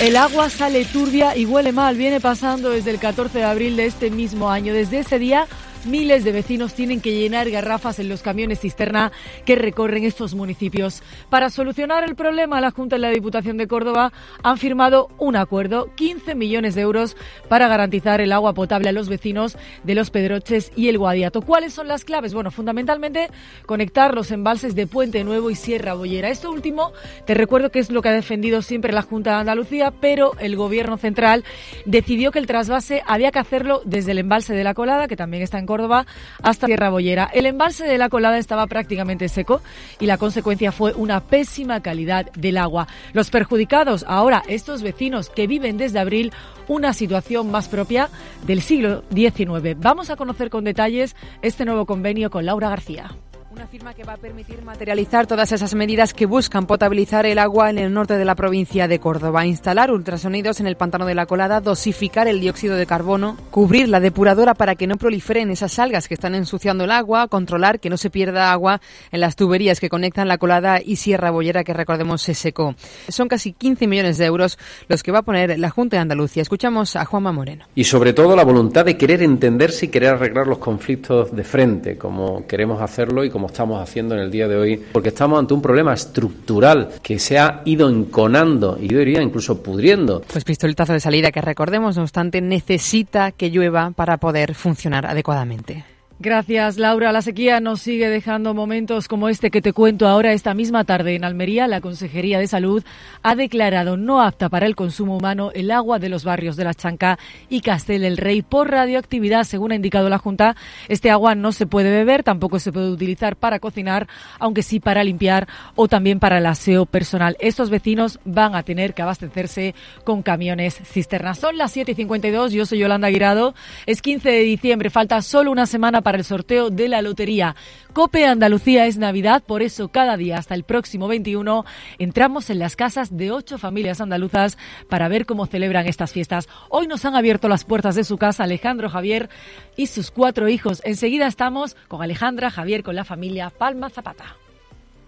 el agua sale turbia y huele mal. Viene pasando desde el 14 de abril de este mismo año. Desde ese día, miles de vecinos tienen que llenar garrafas en los camiones cisterna que recorren estos municipios. Para solucionar el problema, la Junta y la Diputación de Córdoba han firmado un acuerdo, 15 millones de euros para garantizar el agua potable a los vecinos de Los Pedroches y el Guadiato. ¿Cuáles son las claves? Bueno, fundamentalmente conectar los embalses de Puente Nuevo y Sierra Bollera. Esto último, te recuerdo que es lo que ha defendido siempre la Junta de Andalucía, pero el Gobierno central decidió que el trasvase había que hacerlo desde el embalse de la Colada, que también está en Córdoba, hasta Sierra Bollera. El embalse de la Colada estaba prácticamente seco y la consecuencia fue una pésima calidad del agua. Los perjudicados ahora, estos vecinos que viven desde abril una situación más propia del siglo XIX. Vamos a conocer con detalles este nuevo convenio con Laura García. Una firma que va a permitir materializar todas esas medidas que buscan potabilizar el agua en el norte de la provincia de Córdoba, instalar ultrasonidos en el pantano de la colada, dosificar el dióxido de carbono, cubrir la depuradora para que no proliferen esas algas que están ensuciando el agua, controlar que no se pierda agua en las tuberías que conectan la colada y Sierra Bollera que recordemos se secó. Son casi 15 millones de euros los que va a poner la Junta de Andalucía. Escuchamos a Juanma Moreno. Y sobre todo la voluntad de querer entenderse y querer arreglar los conflictos de frente, como queremos hacerlo y como estamos haciendo en el día de hoy, porque estamos ante un problema estructural que se ha ido enconando y yo diría incluso pudriendo. Pues pistoletazo de salida que recordemos, no obstante, necesita que llueva para poder funcionar adecuadamente. Gracias, Laura. La sequía nos sigue dejando momentos como este que te cuento ahora. Esta misma tarde en Almería, la Consejería de Salud ha declarado no apta para el consumo humano el agua de los barrios de La Chanca y Castel del Rey por radioactividad. Según ha indicado la Junta, este agua no se puede beber, tampoco se puede utilizar para cocinar, aunque sí para limpiar o también para el aseo personal. Estos vecinos van a tener que abastecerse con camiones cisternas. Son las 7 y 52. Yo soy Yolanda Guirado. Es 15 de diciembre. Falta solo una semana para el sorteo de la lotería. Cope Andalucía es Navidad, por eso cada día hasta el próximo 21 entramos en las casas de ocho familias andaluzas para ver cómo celebran estas fiestas. Hoy nos han abierto las puertas de su casa Alejandro Javier y sus cuatro hijos. Enseguida estamos con Alejandra Javier con la familia Palma Zapata.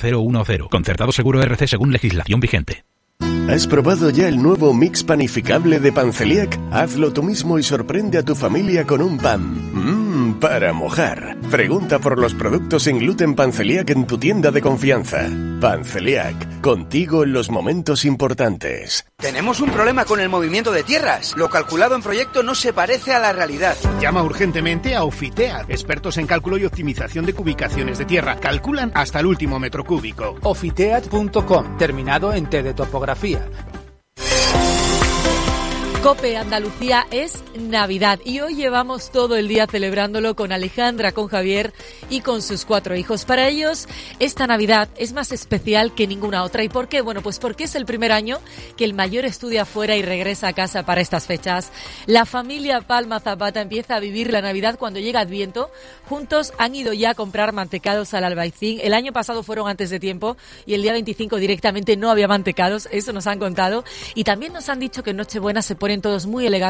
010. Concertado seguro RC según legislación vigente. ¿Has probado ya el nuevo mix panificable de Panceliac? Hazlo tú mismo y sorprende a tu familia con un pan. Mmm, para mojar. Pregunta por los productos sin gluten Panceliac en tu tienda de confianza. Panceliac, contigo en los momentos importantes. Tenemos un problema con el movimiento de tierras. Lo calculado en proyecto no se parece a la realidad. Llama urgentemente a Ofitea, expertos en cálculo y optimización de cubicaciones de tierra. Calculan hasta el último metro cúbico. Ofiteat.com, terminado en T de topografía. Cope Andalucía es Navidad y hoy llevamos todo el día celebrándolo con Alejandra, con Javier y con sus cuatro hijos. Para ellos esta Navidad es más especial que ninguna otra. ¿Y por qué? Bueno, pues porque es el primer año que el mayor estudia fuera y regresa a casa para estas fechas. La familia Palma Zapata empieza a vivir la Navidad cuando llega Adviento. Juntos han ido ya a comprar mantecados al albaicín. El año pasado fueron antes de tiempo y el día 25 directamente no había mantecados. Eso nos han contado. Y también nos han dicho que en Nochebuena se ponen todos muy elegantes